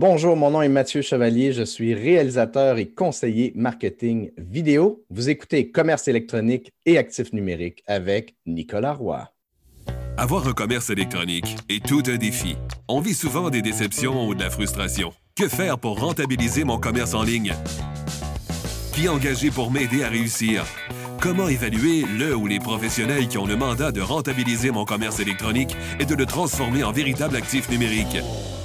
Bonjour, mon nom est Mathieu Chevalier, je suis réalisateur et conseiller marketing vidéo. Vous écoutez Commerce électronique et actifs numériques avec Nicolas Roy. Avoir un commerce électronique est tout un défi. On vit souvent des déceptions ou de la frustration. Que faire pour rentabiliser mon commerce en ligne? Qui engager pour m'aider à réussir? Comment évaluer le ou les professionnels qui ont le mandat de rentabiliser mon commerce électronique et de le transformer en véritable actif numérique?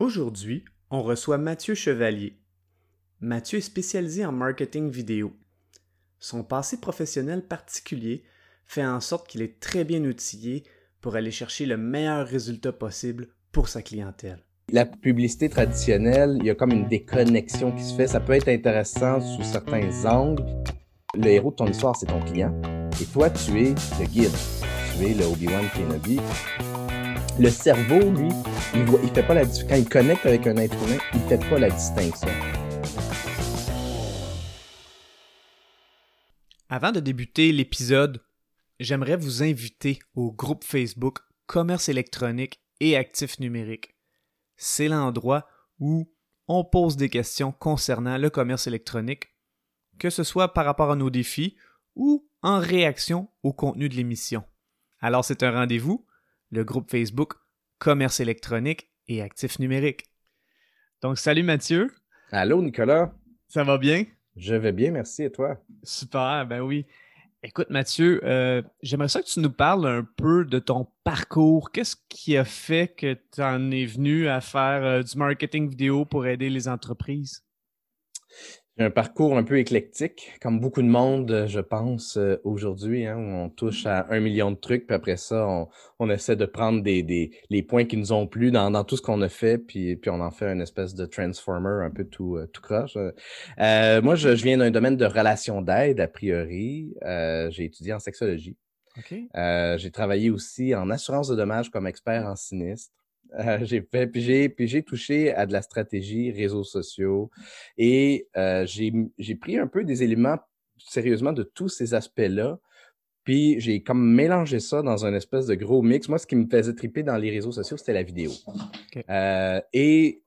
Aujourd'hui, on reçoit Mathieu Chevalier. Mathieu est spécialisé en marketing vidéo. Son passé professionnel particulier fait en sorte qu'il est très bien outillé pour aller chercher le meilleur résultat possible pour sa clientèle. La publicité traditionnelle, il y a comme une déconnexion qui se fait. Ça peut être intéressant sous certains angles. Le héros de ton histoire, c'est ton client. Et toi, tu es le guide. Tu es le Obi-Wan Kenobi le cerveau, lui, il, voit, fait pas la Quand il connecte avec un être humain, il fait pas la distinction. Avant de débuter l'épisode, j'aimerais vous inviter au groupe Facebook Commerce électronique et actifs numériques. C'est l'endroit où on pose des questions concernant le commerce électronique, que ce soit par rapport à nos défis ou en réaction au contenu de l'émission. Alors c'est un rendez-vous le groupe Facebook Commerce électronique et actifs numériques. Donc, salut Mathieu. Allô Nicolas. Ça va bien? Je vais bien, merci. Et toi? Super, ben oui. Écoute Mathieu, euh, j'aimerais ça que tu nous parles un peu de ton parcours. Qu'est-ce qui a fait que tu en es venu à faire euh, du marketing vidéo pour aider les entreprises? Un parcours un peu éclectique, comme beaucoup de monde, je pense, euh, aujourd'hui. Hein, on touche à un million de trucs, puis après ça, on, essaie de prendre des, les points qui nous ont plu dans, tout ce qu'on a fait, puis, puis on en fait une espèce de transformer un peu tout, euh, tout croche. Euh, moi, je, viens d'un domaine de relations d'aide, a priori. j'ai étudié en sexologie. j'ai travaillé aussi en assurance de dommages comme expert en sinistre. Euh, j'ai fait, puis j'ai, touché à de la stratégie, réseaux sociaux, et euh, j'ai, pris un peu des éléments sérieusement de tous ces aspects-là, puis j'ai comme mélangé ça dans un espèce de gros mix. Moi, ce qui me faisait triper dans les réseaux sociaux, c'était la vidéo. Euh, et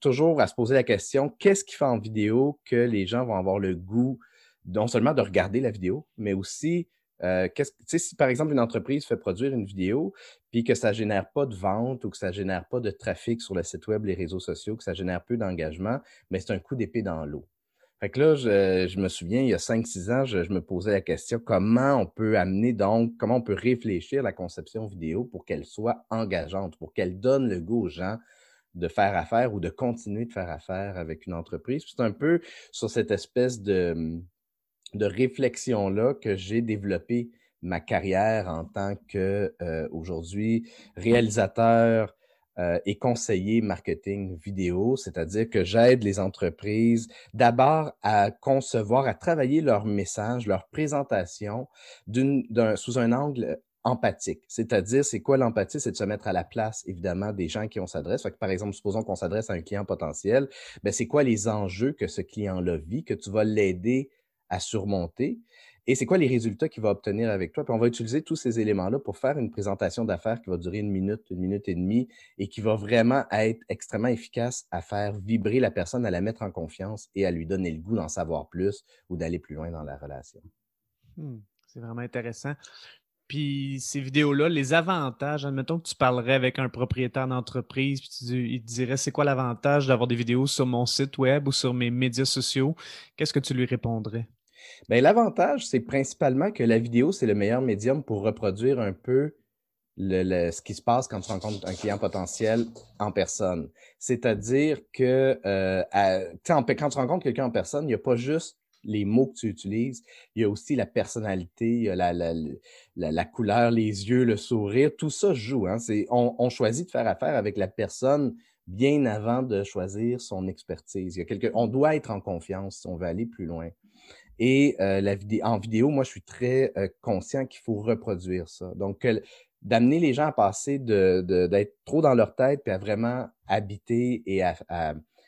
toujours à se poser la question, qu'est-ce qui fait en vidéo que les gens vont avoir le goût non seulement de regarder la vidéo, mais aussi euh, si par exemple une entreprise fait produire une vidéo, puis que ça ne génère pas de vente ou que ça ne génère pas de trafic sur le site web, les réseaux sociaux, que ça génère peu d'engagement, mais c'est un coup d'épée dans l'eau. Fait que là, je, me souviens, il y a 5-6 ans, je, me posais la question comment on peut amener donc, comment on peut réfléchir la conception vidéo pour qu'elle soit engageante, pour qu'elle donne le goût aux gens de faire affaire ou de continuer de faire affaire avec une entreprise? C'est un peu sur cette espèce de, de réflexion-là que j'ai développé ma carrière en tant que euh, aujourd'hui réalisateur euh, et conseiller marketing vidéo, c'est-à-dire que j'aide les entreprises d'abord à concevoir, à travailler leur message, leur présentation sous un angle empathique. C'est-à-dire, c'est quoi l'empathie? C'est de se mettre à la place, évidemment, des gens qui on s'adresse. Par exemple, supposons qu'on s'adresse à un client potentiel, ben, c'est quoi les enjeux que ce client-là vit, que tu vas l'aider à surmonter et c'est quoi les résultats qu'il va obtenir avec toi? Puis on va utiliser tous ces éléments-là pour faire une présentation d'affaires qui va durer une minute, une minute et demie et qui va vraiment être extrêmement efficace à faire vibrer la personne, à la mettre en confiance et à lui donner le goût d'en savoir plus ou d'aller plus loin dans la relation. Mmh, c'est vraiment intéressant. Puis ces vidéos-là, les avantages, admettons que tu parlerais avec un propriétaire d'entreprise, puis il te dirait c'est quoi l'avantage d'avoir des vidéos sur mon site web ou sur mes médias sociaux, qu'est-ce que tu lui répondrais? Ben, l'avantage, c'est principalement que la vidéo, c'est le meilleur médium pour reproduire un peu ce qui se passe quand tu rencontres un client potentiel en personne. C'est-à-dire que euh, quand tu rencontres quelqu'un en personne, il n'y a pas juste les mots que tu utilises, il y a aussi la personnalité, il y a la, couleur, les yeux, le sourire, tout ça joue. Hein. On, choisit de faire affaire avec la personne bien avant de choisir son expertise. On doit être en confiance si on veut aller plus loin. Et euh, la en vidéo, moi, je suis très euh, conscient qu'il faut reproduire ça. Donc, d'amener les gens à passer d'être de, trop dans leur tête puis à vraiment habiter et à,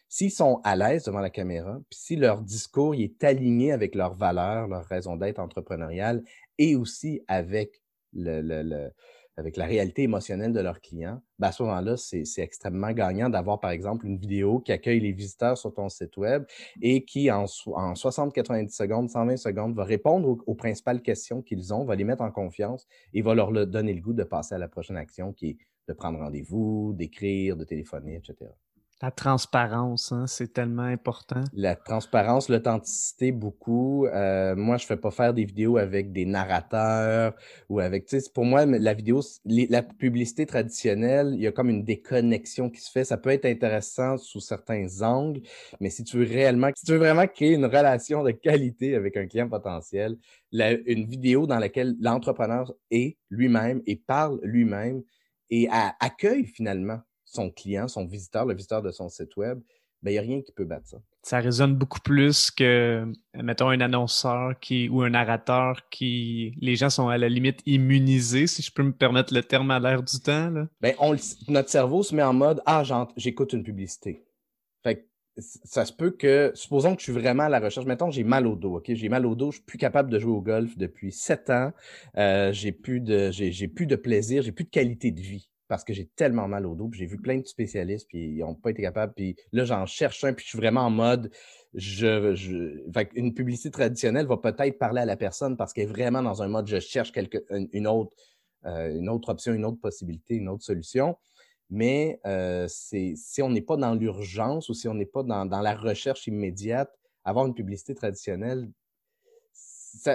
s'ils sont à l'aise devant la caméra, puis si leur discours est aligné avec leurs valeurs, leur raison d'être entrepreneuriale et aussi avec le, le avec la réalité émotionnelle de leurs clients, ben à ce moment-là, c'est extrêmement gagnant d'avoir, par exemple, une vidéo qui accueille les visiteurs sur ton site web et qui, en, en 60-90 secondes, 120 secondes, va répondre aux, principales questions qu'ils ont, va les mettre en confiance et va leur donner le goût de passer à la prochaine action qui est de prendre rendez-vous, d'écrire, de téléphoner, etc. La transparence, hein, c'est tellement important. La transparence, l'authenticité, beaucoup. Euh, moi, je ne fais pas faire des vidéos avec des narrateurs ou avec, pour moi, la vidéo, la publicité traditionnelle, il y a comme une déconnexion qui se fait. Ça peut être intéressant sous certains angles, mais si tu veux réellement, si tu veux vraiment créer une relation de qualité avec un client potentiel, une vidéo dans laquelle l'entrepreneur est lui-même et parle lui-même et accueille finalement son client, son visiteur, le visiteur de son site web, ben, il n'y a rien qui peut battre ça. Ça résonne beaucoup plus que, mettons, un annonceur qui, ou un narrateur qui. Les gens sont à la limite immunisés, si je peux me permettre le terme à l'air du temps. Là. Ben, notre cerveau se met en mode Ah, j'écoute une publicité. Fait ça se peut que, supposons que je suis vraiment à la recherche, mettons j'ai mal au dos, OK? J'ai mal au dos, je suis plus capable de jouer au golf depuis sept ans, euh, j'ai plus de j'ai plus de plaisir, j'ai plus de qualité de vie parce que j'ai tellement mal au dos. J'ai vu plein de spécialistes, puis ils n'ont pas été capables. Puis là, j'en cherche un, puis je suis vraiment en mode. Je, une publicité traditionnelle va peut-être parler à la personne parce qu'elle est vraiment dans un mode je cherche quelque, une, autre, euh, une autre option, une autre possibilité, une autre solution. Mais euh, si on n'est pas dans l'urgence ou si on n'est pas dans, la recherche immédiate, avoir une publicité traditionnelle,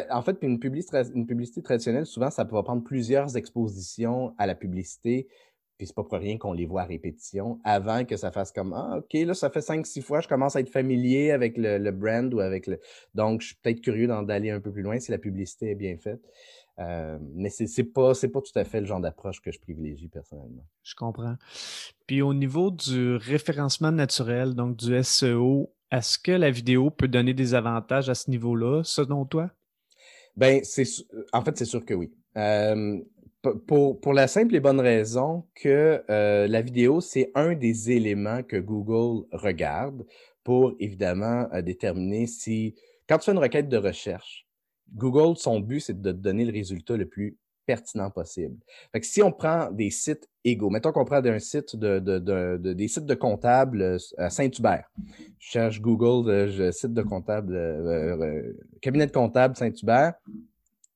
en fait, une publicité, traditionnelle, souvent, ça peut prendre plusieurs expositions à la publicité. Puis c'est pas pour rien qu'on les voit à répétition avant que ça fasse comme Ah, OK, là, ça fait cinq, six fois, je commence à être familier avec le, brand ou avec le. Donc, je suis peut-être curieux d'aller un peu plus loin si la publicité est bien faite. Euh, mais c'est n'est pas, pas tout à fait le genre d'approche que je privilégie personnellement. Je comprends. Puis au niveau du référencement naturel, donc du SEO, est-ce que la vidéo peut donner des avantages à ce niveau-là, selon toi? Ben, c'est en fait, c'est sûr que oui. pour, pour, la simple et bonne raison que euh, la vidéo, c'est un des éléments que Google regarde pour évidemment euh, déterminer si, quand tu fais une requête de recherche, Google, son but, c'est de te donner le résultat le plus pertinent possible. Fait que si on prend des sites égaux, mettons qu'on prend un site de, des sites de comptables euh, à Saint-Hubert. Je cherche Google, euh, je, site de comptable, euh, cabinet de comptable Saint-Hubert.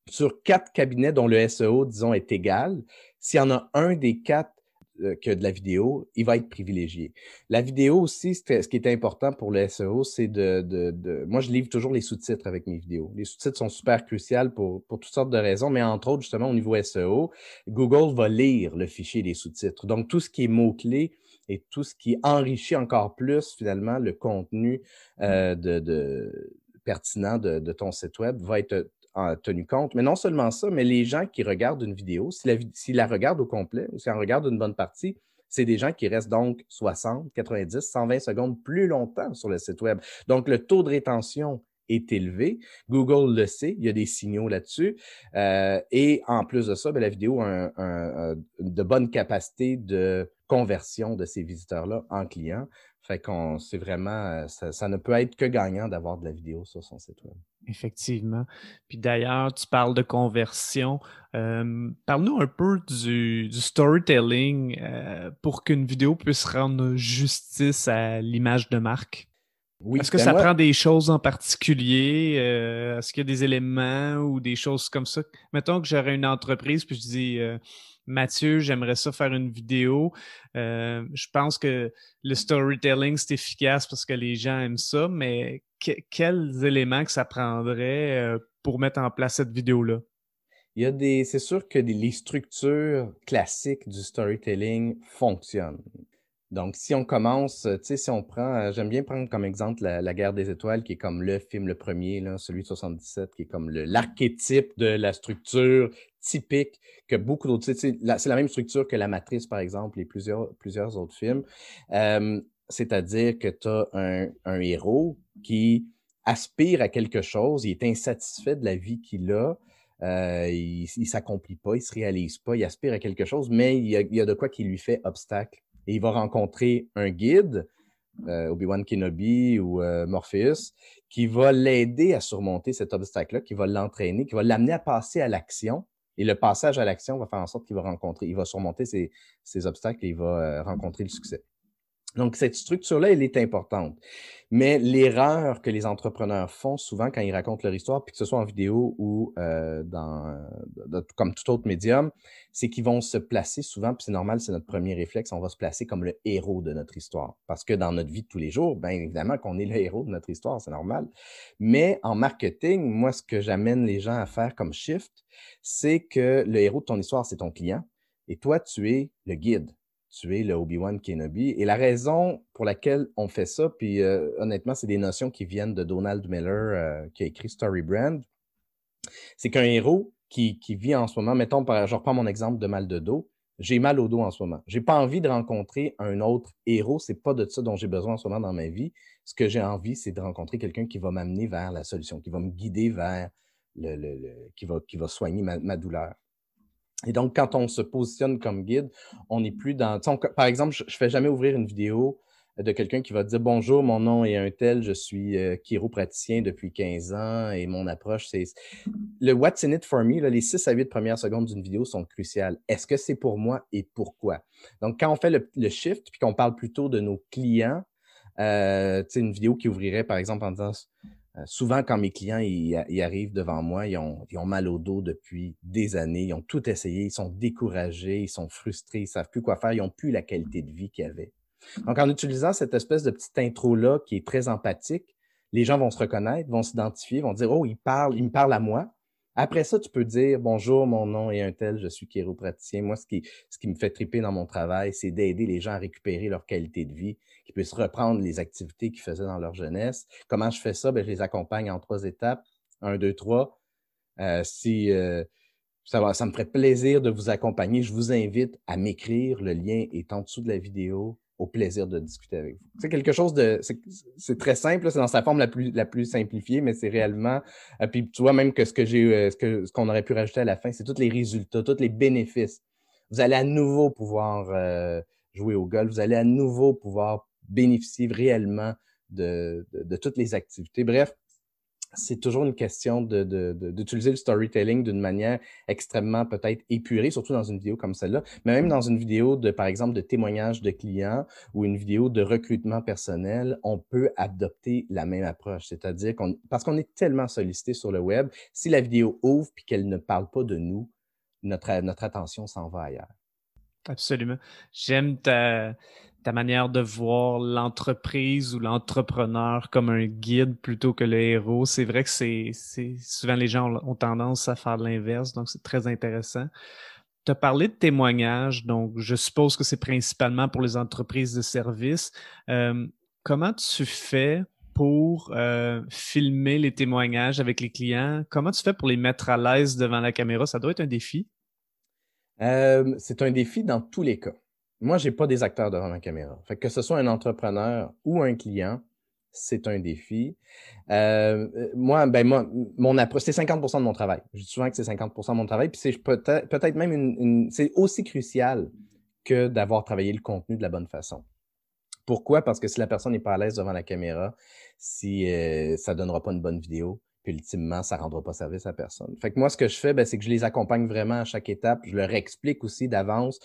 Sur quatre cabinets dont le SEO, disons, est égal, s'il y en a un des quatre que de la vidéo, il va être privilégié. La vidéo aussi, ce qui est important pour le SEO, c'est de, de, Moi, je livre toujours les sous-titres avec mes vidéos. Les sous-titres sont super cruciaux pour, pour toutes sortes de raisons, mais entre autres, justement, au niveau SEO, Google va lire le fichier des sous-titres. Donc, tout ce qui est mots-clés et tout ce qui enrichit encore plus, finalement, le contenu mmh. euh, de, de pertinent de, de, ton site web va être tenu compte. Mais non seulement ça, mais les gens qui regardent une vidéo, s'ils la, la regardent au complet ou s'ils en regardent une bonne partie, c'est des gens qui restent donc 60, 90, 120 secondes plus longtemps sur le site web. Donc, le taux de rétention est élevé. Google le sait, il y a des signaux là-dessus. Euh, et en plus de ça, bien, la vidéo a un, de bonnes capacités de conversion de ces visiteurs-là en clients. Fait qu'on c'est vraiment, ça, ça, ne peut être que gagnant d'avoir de la vidéo sur son site web. Effectivement. Puis d'ailleurs, tu parles de conversion. Euh, parle-nous un peu du, storytelling euh, pour qu'une vidéo puisse rendre justice à l'image de marque. Oui, Est-ce que ben ça prend des choses en particulier? Euh, est-ce qu'il y a des éléments ou des choses comme ça? Mettons que j'aurais une entreprise, puis je dis Mathieu, j'aimerais ça faire une vidéo. Euh, je pense que le storytelling, c'est efficace parce que les gens aiment ça, mais quels éléments que ça prendrait euh, pour mettre en place cette vidéo-là? Il y a des, c'est sûr que les structures classiques du storytelling fonctionnent. Donc, si on commence, tu sais, si on prend, euh, j'aime bien prendre comme exemple la, guerre des étoiles, qui est comme le film, le premier, là, celui de 77, qui est comme l'archétype de la structure typique que beaucoup d'autres, c'est la, même structure que La Matrice, par exemple, et plusieurs, plusieurs autres films. C'est-à-dire que tu as un, héros qui aspire à quelque chose, il est insatisfait de la vie qu'il a, euh, il ne s'accomplit pas, il ne se réalise pas, il aspire à quelque chose, mais il y a, il y a de quoi qui lui fait obstacle et il va rencontrer un guide, euh, Obi-Wan Kenobi ou euh, Morpheus, qui va l'aider à surmonter cet obstacle-là, qui va l'entraîner, qui va l'amener à passer à l'action. Et le passage à l'action va faire en sorte qu'il va rencontrer, il va surmonter ces, ces obstacles et il va euh, rencontrer le succès. Donc, cette structure-là, elle est importante. Mais l'erreur que les entrepreneurs font souvent quand ils racontent leur histoire, puis que ce soit en vidéo ou euh, dans, comme tout autre médium, c'est qu'ils vont se placer souvent, puis c'est normal, c'est notre premier réflexe, on va se placer comme le héros de notre histoire. Parce que dans notre vie de tous les jours, bien évidemment qu'on est le héros de notre histoire, c'est normal. Mais en marketing, moi, ce que j'amène les gens à faire comme shift, c'est que le héros de ton histoire, c'est ton client. Et toi, tu es le guide tuer le Obi-Wan Kenobi. Et la raison pour laquelle on fait ça, puis euh, honnêtement, c'est des notions qui viennent de Donald Miller, euh, qui a écrit Story Brand, c'est qu'un héros qui, qui, vit en ce moment, mettons, je reprends mon exemple de mal de dos, j'ai mal au dos en ce moment. J'ai pas envie de rencontrer un autre héros, c'est pas de ça dont j'ai besoin en ce moment dans ma vie. Ce que j'ai envie, c'est de rencontrer quelqu'un qui va m'amener vers la solution, qui va me guider vers le, le, qui, va, qui va soigner ma douleur. Et donc, quand on se positionne comme guide, on n'est plus dans. par exemple, je ne fais jamais ouvrir une vidéo de quelqu'un qui va dire Bonjour, mon nom est un tel, je suis euh, chiropraticien depuis 15 ans et mon approche, c'est. Le What's in it for me, les 6 à 8 premières secondes d'une vidéo sont cruciales. Est-ce que c'est pour moi et pourquoi? Donc, quand on fait le, shift puis qu'on parle plutôt de nos clients, euh, une vidéo qui ouvrirait par exemple en disant souvent, quand mes clients ils, arrivent devant moi, ils ont, ils ont, mal au dos depuis des années, ils ont tout essayé, ils sont découragés, ils sont frustrés, ils ne savent plus quoi faire, ils n'ont plus la qualité de vie qu'ils avaient. Donc, en utilisant cette espèce de petite intro-là qui est très empathique, les gens vont se reconnaître, vont s'identifier, vont dire Oh, il parle, il me parle à moi. Après ça, tu peux dire bonjour, mon nom est un tel, je suis chiropraticien. Moi, ce qui, ce qui me fait triper dans mon travail, c'est d'aider les gens à récupérer leur qualité de vie, qu'ils puissent reprendre les activités qu'ils faisaient dans leur jeunesse. Comment je fais ça? Ben, je les accompagne en trois étapes. Un, deux, trois. Euh, si euh, ça, va, ça me ferait plaisir de vous accompagner, je vous invite à m'écrire. Le lien est en dessous de la vidéo au plaisir de discuter avec vous. C'est quelque chose de. C'est très simple, c'est dans sa forme la plus, la plus simplifiée, mais c'est réellement. Euh, puis tu vois, même que ce que j'ai euh, ce qu'on ce qu'on aurait pu rajouter à la fin, c'est tous les résultats, tous les bénéfices. Vous allez à nouveau pouvoir euh, jouer au golf, vous allez à nouveau pouvoir bénéficier réellement de, de toutes les activités. Bref, c'est toujours une question d'utiliser le storytelling d'une manière extrêmement peut-être épurée, surtout dans une vidéo comme celle-là, mais même dans une vidéo de, par exemple, de témoignage de clients ou une vidéo de recrutement personnel, on peut adopter la même approche. C'est-à-dire qu'on, parce qu'on est tellement sollicité sur le web, si la vidéo ouvre puis qu'elle ne parle pas de nous, notre, notre attention s'en va ailleurs. Absolument. J'aime ta, ta manière de voir l'entreprise ou l'entrepreneur comme un guide plutôt que le héros. C'est vrai que c'est souvent les gens ont, tendance à faire l'inverse, donc c'est très intéressant. Tu as parlé de témoignages, donc je suppose que c'est principalement pour les entreprises de services. Euh, comment tu fais pour euh, filmer les témoignages avec les clients? Comment tu fais pour les mettre à l'aise devant la caméra? Ça doit être un défi. Euh, c'est un défi dans tous les cas. Moi, j'ai pas des acteurs devant ma caméra. Fait que, ce soit un entrepreneur ou un client, c'est un défi. Euh, moi, ben moi, mon approche, c'est 50% de mon travail. Je dis souvent que c'est 50% de mon travail, puis c'est peut-être peut même une, c'est aussi crucial que d'avoir travaillé le contenu de la bonne façon. Pourquoi? Parce que si la personne n'est pas à l'aise devant la caméra, si euh, ça donnera pas une bonne vidéo, puis ultimement, ça ne rendra pas service à personne. Fait que moi, ce que je fais, ben, c'est que je les accompagne vraiment à chaque étape. Je leur explique aussi d'avance.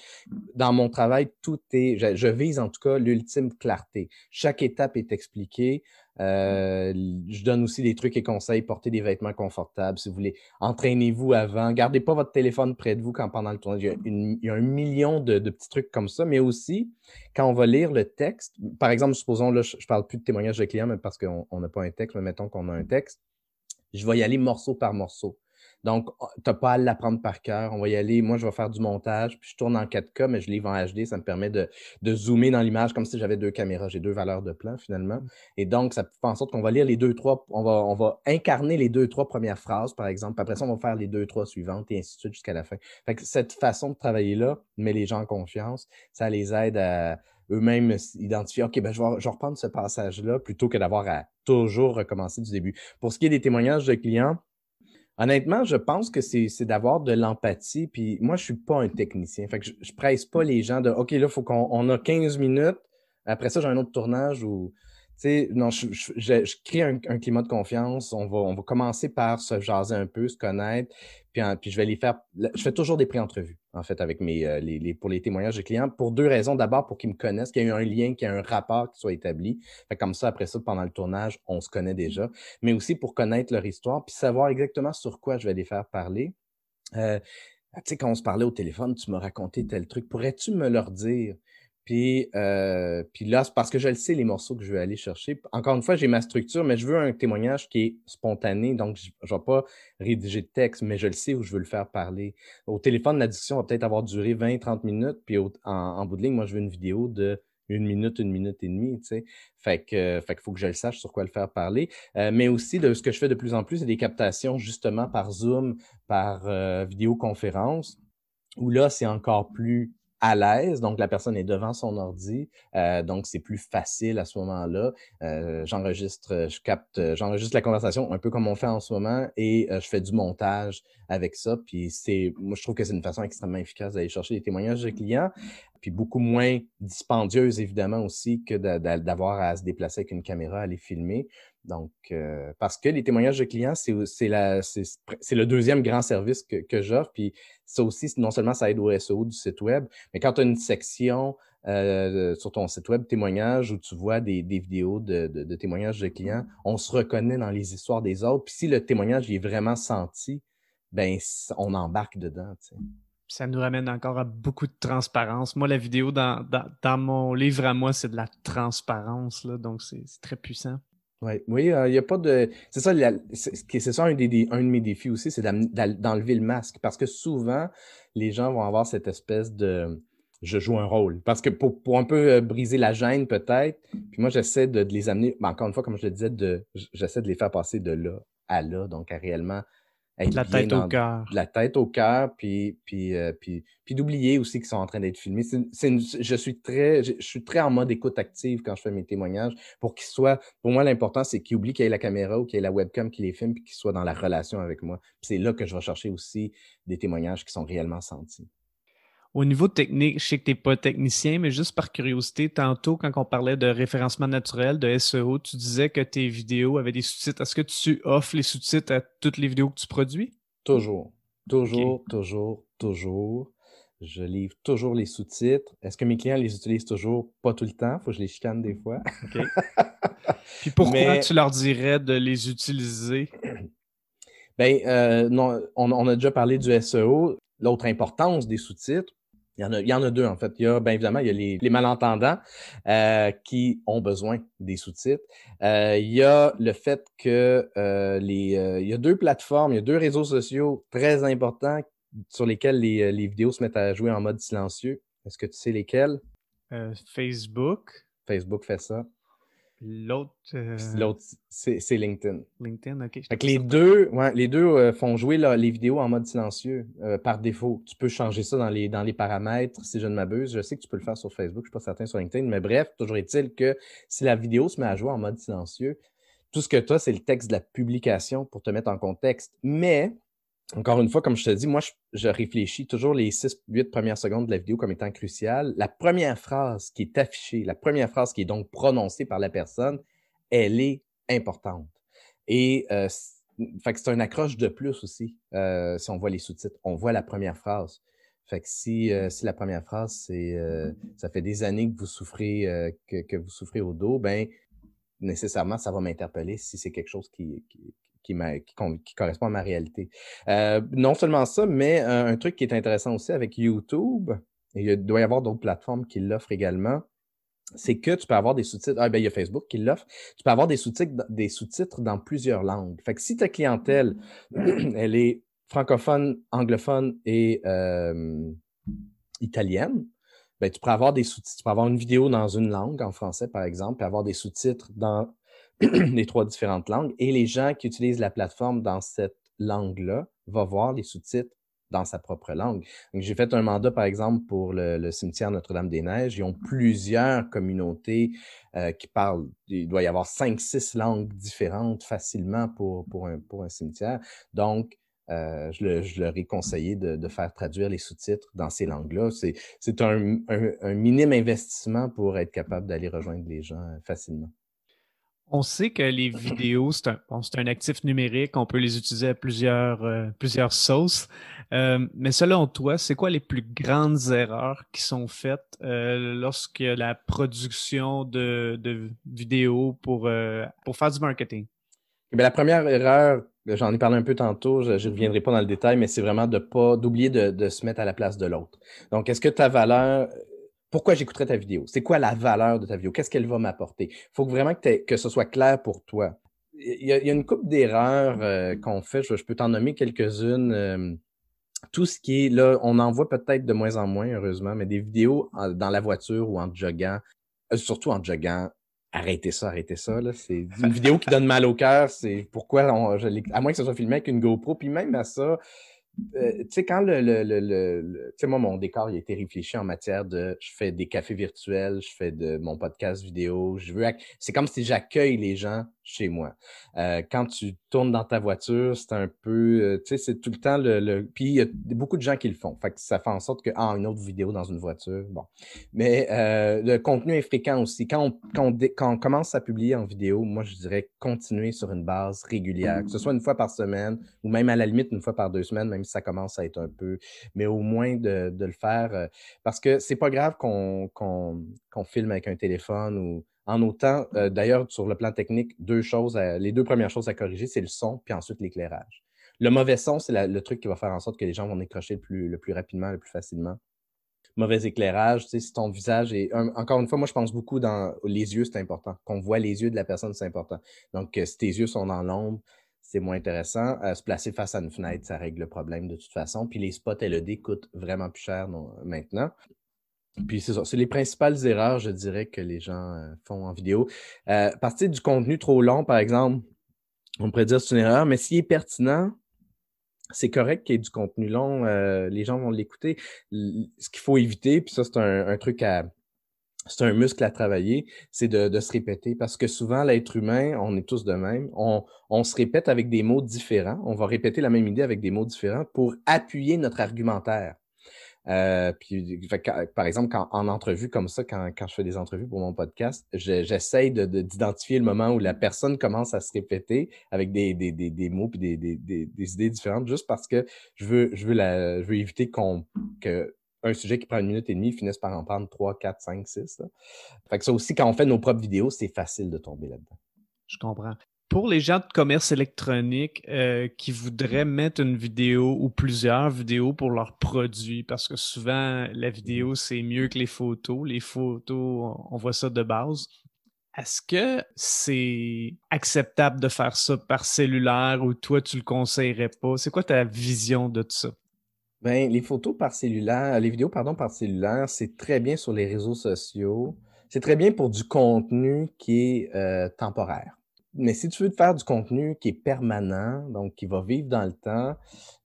Dans mon travail, tout est, je, vise en tout cas l'ultime clarté. Chaque étape est expliquée. Euh, je donne aussi des trucs et conseils. Portez des vêtements confortables. Si vous voulez, entraînez-vous avant. Gardez pas votre téléphone près de vous quand pendant le tournage. Il y a, un million de, petits trucs comme ça. Mais aussi, quand on va lire le texte, par exemple, supposons, là, je, ne parle plus de témoignage de clients, mais parce qu'on n'a pas un texte, mais mettons qu'on a un texte je vais y aller morceau par morceau. Donc, tu n'as pas à l'apprendre par cœur. On va y aller. Moi, je vais faire du montage, puis je tourne en 4K, mais je livre en HD. Ça me permet de, zoomer dans l'image comme si j'avais deux caméras. J'ai deux valeurs de plan, finalement. Et donc, ça fait en sorte qu'on va lire les deux, trois, on va, on va incarner les deux, trois premières phrases, par exemple. Après ça, on va faire les deux, trois suivantes et ainsi de suite jusqu'à la fin. Fait que cette façon de travailler-là met les gens en confiance. Ça les aide à eux-mêmes identifier, OK, ben, je, vais, je reprendre ce passage-là plutôt que d'avoir à toujours recommencer du début. Pour ce qui est des témoignages de clients, Honnêtement, je pense que c'est d'avoir de l'empathie. Puis moi, je ne suis pas un technicien. Fait que je, ne presse pas les gens de OK, là, il faut qu'on a 15 minutes. Après ça, j'ai un autre tournage ou sais, non, je, je, crée un, climat de confiance. On va, on va commencer par se jaser un peu, se connaître. Puis, puis je vais les faire. Je fais toujours des pré-entrevues, en fait, avec mes, euh, les, pour les témoignages des clients, pour deux raisons. D'abord, pour qu'ils me connaissent, qu'il y ait un lien, qu'il y ait un rapport qui soit établi. Fait comme ça, après ça, pendant le tournage, on se connaît déjà. Mais aussi pour connaître leur histoire, puis savoir exactement sur quoi je vais les faire parler. Euh, tu sais, quand on se parlait au téléphone, tu m'as raconté tel truc. Pourrais-tu me leur dire? Puis, euh, là, c'est parce que je le sais, les morceaux que je veux aller chercher. Encore une fois, j'ai ma structure, mais je veux un témoignage qui est spontané. Donc, je ne vais pas rédiger de texte, mais je le sais où je veux le faire parler. Au téléphone, la discussion va peut-être avoir duré 20-30 minutes. Puis en, bout de ligne, moi, je veux une vidéo de une minute, une minute et demie, tu sais. Fait que, fait qu'il faut que je le sache sur quoi le faire parler. Euh, mais aussi, de ce que je fais de plus en plus, c'est des captations justement par Zoom, par euh, vidéoconférence, où là, c'est encore plus à l'aise, donc la personne est devant son ordi, euh, donc c'est plus facile à ce moment-là. Euh, j'enregistre, je capte, j'enregistre la conversation un peu comme on fait en ce moment et euh, je fais du montage avec ça. Puis c'est, moi je trouve que c'est une façon extrêmement efficace d'aller chercher des témoignages de clients, puis beaucoup moins dispendieuse évidemment aussi que d'avoir à se déplacer avec une caméra, à les filmer. Donc, euh, parce que les témoignages de clients, c'est le deuxième grand service que, j'offre. Puis ça aussi, non seulement ça aide au SEO du site web, mais quand tu as une section euh, sur ton site web témoignages où tu vois des, vidéos de, témoignages de clients, on se reconnaît dans les histoires des autres. Puis si le témoignage est vraiment senti, ben on embarque dedans. Ça nous ramène encore à beaucoup de transparence. Moi, la vidéo dans, dans mon livre à moi, c'est de la transparence, là, donc c'est très puissant. Ouais, oui, euh, il n'y a pas de. C'est ça, c'est ça un, des, un de mes défis aussi, c'est d'enlever le masque. Parce que souvent, les gens vont avoir cette espèce de je joue un rôle. Parce que pour, pour un peu euh, briser la gêne, peut-être, puis moi, j'essaie de, les amener, ben, encore une fois, comme je le disais, de, j'essaie de les faire passer de là à là, donc à réellement la tête au cœur. La tête au cœur, puis, puis, euh, puis, puis d'oublier aussi qu'ils sont en train d'être filmés. je, suis très, je, suis très en mode écoute active quand je fais mes témoignages pour qu'ils soient. Pour moi, l'important, c'est qu'ils oublient qu'il y ait la caméra ou qu'il y ait la webcam qui les filme, puis qu'ils soient dans la relation avec moi. c'est là que je vais chercher aussi des témoignages qui sont réellement sentis. Au niveau technique, je sais que tu n'es pas technicien, mais juste par curiosité, tantôt, quand on parlait de référencement naturel, de SEO, tu disais que tes vidéos avaient des sous-titres. Est-ce que tu offres les sous-titres à toutes les vidéos que tu produis? Toujours. Toujours, toujours, toujours. Je livre toujours les sous-titres. Est-ce que mes clients les utilisent toujours? Pas tout le temps. Il faut que je les chicane des fois. Puis pourquoi tu leur dirais de les utiliser? Ben, euh, non, on, a déjà parlé du SEO. L'autre importance des sous-titres, il y, en a, il y en a deux, en fait. Il y a, bien évidemment, il y a les, malentendants euh, qui ont besoin des sous-titres. Euh, il y a le fait que euh, les, il y a deux plateformes, il y a deux réseaux sociaux très importants sur lesquels les, les vidéos se mettent à jouer en mode silencieux. Est-ce que tu sais lesquels? Facebook. Facebook fait ça. L'autre. Euh, L'autre, c'est LinkedIn. LinkedIn, OK. Fait que les deux, ouais, les deux euh, font jouer les vidéos en mode silencieux euh, par défaut. Tu peux changer ça dans les, dans les paramètres, si je ne m'abuse. Je sais que tu peux le faire sur Facebook, je ne suis pas certain sur LinkedIn, mais bref, toujours est-il que si la vidéo se met à jouer en mode silencieux, tout ce que tu as, c'est le texte de la publication pour te mettre en contexte. Mais encore une fois, comme je te dis, moi, je, réfléchis toujours les 6-8 premières secondes de la vidéo comme étant cruciales. La première phrase qui est affichée, la première phrase qui est donc prononcée par la personne, elle est importante. Et euh, c'est un accroche de plus aussi, euh, si on voit les sous-titres. On voit la première phrase. Fait que si, euh, si la première phrase, c'est ça fait des années que vous souffrez, que, vous souffrez au dos, ben nécessairement, ça va m'interpeller si c'est quelque chose qui, qui, correspond à ma réalité. Euh, non seulement ça, mais un, truc qui est intéressant aussi avec YouTube, et il doit y avoir d'autres plateformes qui l'offrent également, c'est que tu peux avoir des sous-titres. Ah, ben, il y a Facebook qui l'offre. Tu peux avoir des sous-titres, des sous-titres dans plusieurs langues. Fait que si ta clientèle, elle est francophone, anglophone et italienne, ben, tu pourrais avoir des sous-titres. Tu peux avoir une vidéo dans une langue, en français par exemple, puis avoir des sous-titres dans les trois différentes langues. Et les gens qui utilisent la plateforme dans cette langue-là vont voir les sous-titres dans sa propre langue. J'ai fait un mandat, par exemple, pour le, cimetière Notre-Dame-des-Neiges. Ils ont plusieurs communautés euh, qui parlent, il doit y avoir cinq, six langues différentes facilement pour, pour, un, pour un cimetière. Donc, euh, je, leur ai conseillé de, faire traduire les sous-titres dans ces langues-là. C'est un, un, minime investissement pour être capable d'aller rejoindre les gens euh, facilement. On sait que les vidéos, c'est un, un, actif numérique, on peut les utiliser à plusieurs, euh, plusieurs sauces. mais selon toi, c'est quoi les plus grandes erreurs qui sont faites euh, lorsque la production de, de vidéos pour, pour faire du marketing? Eh la première erreur J'en ai parlé un peu tantôt, je ne reviendrai pas dans le détail, mais c'est vraiment de pas d'oublier de, se mettre à la place de l'autre. Donc, est-ce que ta valeur, pourquoi j'écouterais ta vidéo? C'est quoi la valeur de ta vidéo? Qu'est-ce qu'elle va m'apporter? Il faut vraiment que, que ce soit clair pour toi. Il y a, une couple d'erreurs euh, qu'on fait, je, peux t'en nommer quelques-unes. Euh, tout ce qui est là, on en voit peut-être de moins en moins, heureusement, mais des vidéos dans la voiture ou en joggant, euh, surtout en joggant, arrêtez ça, arrêtez ça. C'est une vidéo qui donne mal au cœur. C'est pourquoi on, je à moins que ce soit filmé avec une GoPro. Puis même à ça, euh, tu sais, quand le, le, le, tu sais, moi, mon décor, il a été réfléchi en matière de, je fais des cafés virtuels, je fais de mon podcast vidéo, je veux, c'est comme si j'accueille les gens chez moi. Euh, quand tu tournes dans ta voiture, c'est un peu, euh, tu sais, c'est tout le temps le, puis il y a beaucoup de gens qui le font. Fait que ça fait en sorte que, ah, une autre vidéo dans une voiture, bon. Mais le contenu est fréquent aussi. Quand on, quand, on, commence à publier en vidéo, moi, je dirais continuer sur une base régulière, que ce soit une fois par semaine ou même à la limite une fois par deux semaines, même ça commence à être un peu, mais au moins de, le faire, euh, parce que c'est pas grave qu'on filme avec un téléphone ou en autant, euh, d'ailleurs, sur le plan technique, deux choses, les deux premières choses à corriger, c'est le son, puis ensuite l'éclairage. Le mauvais son, c'est le truc qui va faire en sorte que les gens vont décrocher le plus, rapidement, le plus facilement mauvais éclairage, tu sais, si ton visage est... encore une fois, moi, je pense beaucoup dans les yeux, c'est important. Qu'on voit les yeux de la personne, c'est important. Donc, euh, si tes yeux sont dans l'ombre, c'est moins intéressant. Euh, se placer face à une fenêtre, ça règle le problème de toute façon. Puis les spots LED coûtent vraiment plus cher maintenant. Puis c'est ça, c'est les principales erreurs, je dirais, que les gens euh, font en vidéo. Euh, partir du contenu trop long, par exemple, on pourrait dire c'est une erreur, mais s'il est pertinent, c'est correct qu'il y ait du contenu long, euh, les gens vont l'écouter. Ce qu'il faut éviter, puis ça, c'est un, truc à, c'est un muscle à travailler, c'est de, se répéter. Parce que souvent, l'être humain, on est tous de même, on, on, se répète avec des mots différents. On va répéter la même idée avec des mots différents pour appuyer notre argumentaire. Euh, puis, par exemple, quand, en entrevue comme ça, quand, quand je fais des entrevues pour mon podcast, j'essaye d'identifier le moment où la personne commence à se répéter avec des, des, des, des mots puis des, idées différentes, juste parce que je veux, je veux, la, je veux éviter qu'on que un sujet qui prend une minute et demie finisse par en prendre trois, quatre, cinq, six. Ça aussi, quand on fait nos propres vidéos, c'est facile de tomber là-dedans. Je comprends. Pour les gens de commerce électronique euh, qui voudraient mettre une vidéo ou plusieurs vidéos pour leurs produits, parce que souvent la vidéo c'est mieux que les photos. Les photos, on voit ça de base. Est-ce que c'est acceptable de faire ça par cellulaire ou toi tu le conseillerais pas? C'est quoi ta vision de tout ça? Ben, les photos par cellulaire, les vidéos, pardon, par cellulaire, c'est très bien sur les réseaux sociaux. C'est très bien pour du contenu qui est euh, temporaire mais si tu veux faire du contenu qui est permanent, donc qui va vivre dans le temps,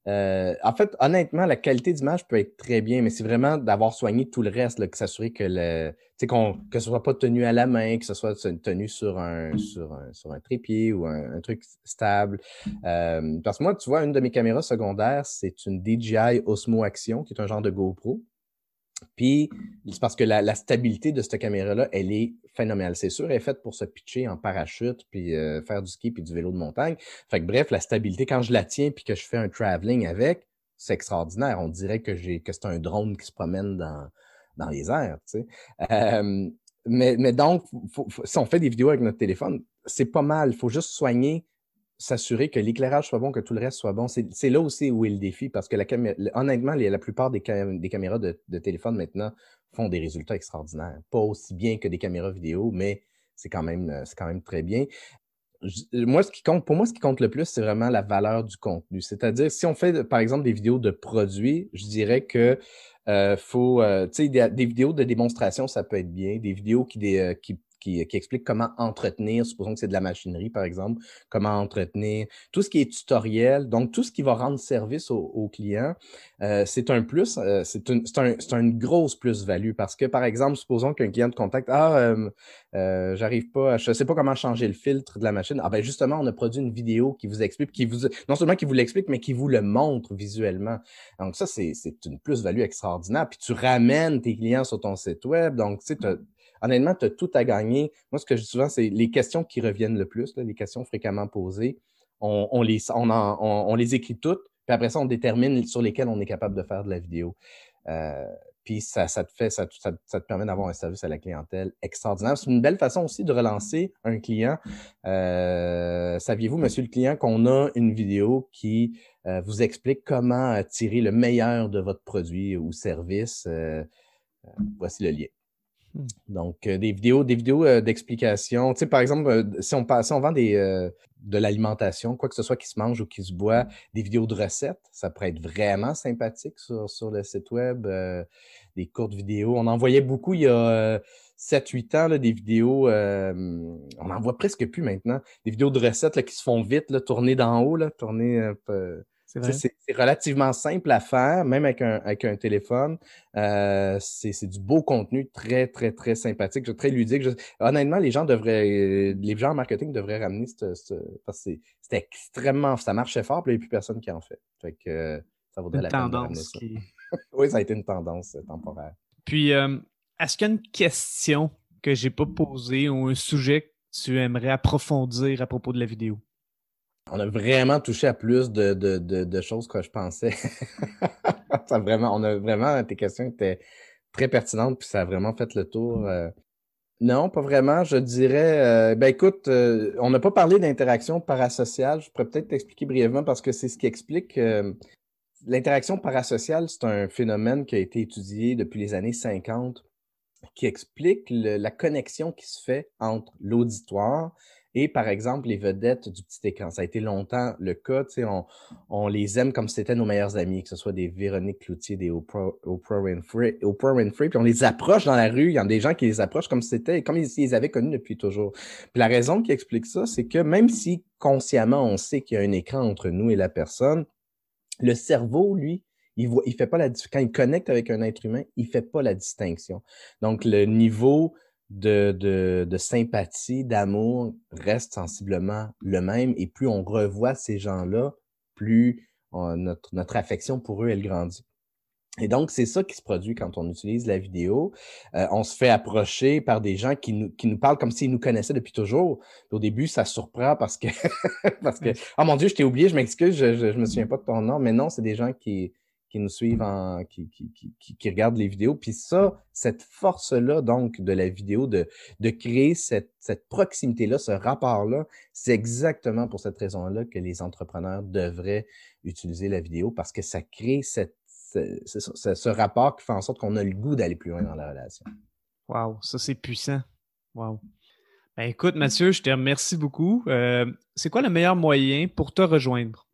euh, en fait, honnêtement, la qualité d'image peut être très bien, mais c'est vraiment d'avoir soigné tout le reste, là, que s'assurer que le, qu'on, que ce soit pas tenu à la main, que ce soit tenu sur un, sur un, sur un trépied ou un, truc stable. Euh, parce que moi, tu vois, une de mes caméras secondaires, c'est une DJI Osmo Action, qui est un genre de GoPro. Puis, c'est parce que la, stabilité de cette caméra-là, elle est phénoménale. C'est sûr, elle est faite pour se pitcher en parachute, puis euh, faire du ski, puis du vélo de montagne. Fait que bref, la stabilité, quand je la tiens, puis que je fais un traveling avec, c'est extraordinaire. On dirait que j'ai que c'est un drone qui se promène dans, dans les airs. Tu sais. Euh, mais, mais donc, si on fait des vidéos avec notre téléphone, c'est pas mal. Il faut juste soigner s'assurer que l'éclairage soit bon, que tout le reste soit bon. C'est là aussi où est le défi, parce que la honnêtement, la plupart des, caméras de, téléphone maintenant font des résultats extraordinaires. Pas aussi bien que des caméras vidéo, mais c'est quand même, même très bien. moi, ce qui compte, pour moi, ce qui compte le plus, c'est vraiment la valeur du contenu. C'est-à-dire, si on fait, par exemple, des vidéos de produits, je dirais que euh, faut, euh, tu sais, des, vidéos de démonstration, ça peut être bien. Des vidéos qui qui, explique comment entretenir, supposons que c'est de la machinerie, par exemple, comment entretenir, tout ce qui est tutoriel, donc tout ce qui va rendre service au, client, euh, c'est un plus, euh, c'est une grosse plus-value parce que, par exemple, supposons qu'un client te contacte, ah, euh, j'arrive pas, je sais pas comment changer le filtre de la machine. Ah ben justement, on a produit une vidéo qui vous explique, qui vous, non seulement qui vous l'explique, mais qui vous le montre visuellement. Donc ça, c'est une plus-value extraordinaire. Puis tu ramènes tes clients sur ton site web, donc tu sais, honnêtement, tu as tout à gagner. Moi, ce que je dis souvent, c'est les questions qui reviennent le plus, les questions fréquemment posées, on, les, écrit toutes, puis après ça, on détermine sur lesquelles on est capable de faire de la vidéo. Euh, puis ça, te fait, ça, te permet d'avoir un service à la clientèle extraordinaire. C'est une belle façon aussi de relancer un client. Euh, saviez-vous, monsieur le client, qu'on a une vidéo qui euh, vous explique comment tirer le meilleur de votre produit ou service? voici le lien. Donc, euh, des vidéos, des vidéos euh, d'explication. Tu sais, par exemple, euh, si, on, si on vend des, de l'alimentation, quoi que ce soit qui se mange ou qui se boit, des vidéos de recettes, ça pourrait être vraiment sympathique sur, sur le site web. des courtes vidéos. On en voyait beaucoup il y a 7-8 ans, là, des vidéos, on n'en voit presque plus maintenant. Des vidéos de recettes là, qui se font vite, là, tournées d'en haut, là, tournées c'est relativement simple à faire, même avec un, avec un téléphone. Euh, c'est du beau contenu très, très, très sympathique, très ludique. honnêtement, les gens devraient, les gens en marketing devraient ramener ce, parce que c'était extrêmement, ça marchait fort, puis il n'y a plus personne qui en fait. Fait que ça vaudrait la peine de ramener ça. oui, ça a été une tendance euh, temporaire. Puis, euh, est-ce qu'il y a une question que j'ai pas posée ou un sujet que tu aimerais approfondir à propos de la vidéo? On a vraiment touché à plus de, choses que je pensais. on a vraiment, tes questions étaient très pertinentes, puis ça a vraiment fait le tour. Euh. Non, pas vraiment. Je dirais, euh, ben écoute, euh, on n'a pas parlé d'interaction parasociale. Je pourrais peut-être t'expliquer brièvement parce que c'est ce qui explique. L'interaction parasociale, c'est un phénomène qui a été étudié depuis les années 50, qui explique la connexion qui se fait entre l'auditoire et par exemple les vedettes du petit écran. Ça a été longtemps le cas. On, on les aime comme si c'était nos meilleurs amis, que ce soit des Véronique Cloutier, des Oprah, Oprah, Winfrey, Oprah. Puis on les approche dans la rue. Il y a des gens qui les approchent comme si c'était, comme ils, les avaient connus depuis toujours. Puis la raison qui explique ça, c'est que même si consciemment on sait qu'il y a un écran entre nous et la personne, le cerveau, lui, il voit, il fait pas la quand il connecte avec un être humain, il fait pas la distinction. Donc le niveau de, de, sympathie, d'amour reste sensiblement le même. Et plus on revoit ces gens-là, plus notre, notre affection pour eux, elle grandit. Et donc, c'est ça qui se produit quand on utilise la vidéo. Euh, on se fait approcher par des gens qui nous, qui nous parlent comme s'ils nous connaissaient depuis toujours. au début, ça surprend parce que, parce que, oh mon Dieu, je t'ai oublié, je m'excuse, je, je, je, me souviens pas de ton nom. Mais non, c'est des gens qui, qui nous suivent, en, qui, regardent les vidéos. Puis ça, cette force-là, donc, de la vidéo, de, créer cette, proximité-là, ce rapport-là, c'est exactement pour cette raison-là que les entrepreneurs devraient utiliser la vidéo parce que ça crée ce, rapport qui fait en sorte qu'on a le goût d'aller plus loin dans la relation. Wow, ça c'est puissant. Wow. Ben, écoute, Mathieu, je te remercie beaucoup. Euh, c'est quoi le meilleur moyen pour te rejoindre?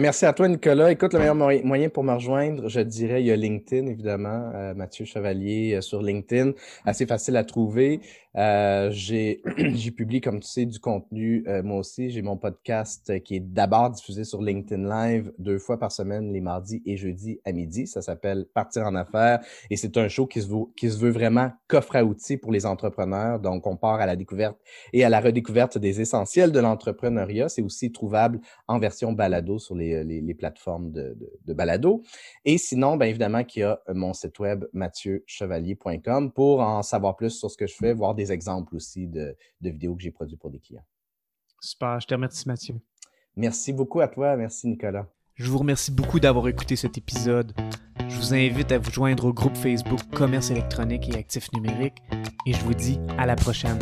Merci à toi, Nicolas. Écoute, le meilleur moyen pour me rejoindre, je dirais, il y a LinkedIn, évidemment. Euh, Mathieu Chevalier euh, sur LinkedIn. Assez facile à trouver. Euh, j'ai, j'ai publié, comme tu sais, du contenu euh, moi aussi. J'ai mon podcast euh, qui est d'abord diffusé sur LinkedIn Live deux fois par semaine, les mardis et jeudis à midi. Ça s'appelle Partir en affaires et c'est un show qui se, qui se veut vraiment coffre à outils pour les entrepreneurs. Donc, on part à la découverte et à la redécouverte des essentiels de l'entrepreneuriat. C'est aussi trouvable en version balado sur les, les, les plateformes de, de, de, balado. Et sinon, bien évidemment, qu'il y a mon site web mathieuchevalier.com pour en savoir plus sur ce que je fais, voir des exemples aussi de, vidéos que j'ai produites pour des clients. Super, je te remercie Mathieu. Merci beaucoup à toi, merci Nicolas. Je vous remercie beaucoup d'avoir écouté cet épisode. Je vous invite à vous joindre au groupe Facebook Commerce électronique et actifs numériques et je vous dis à la prochaine.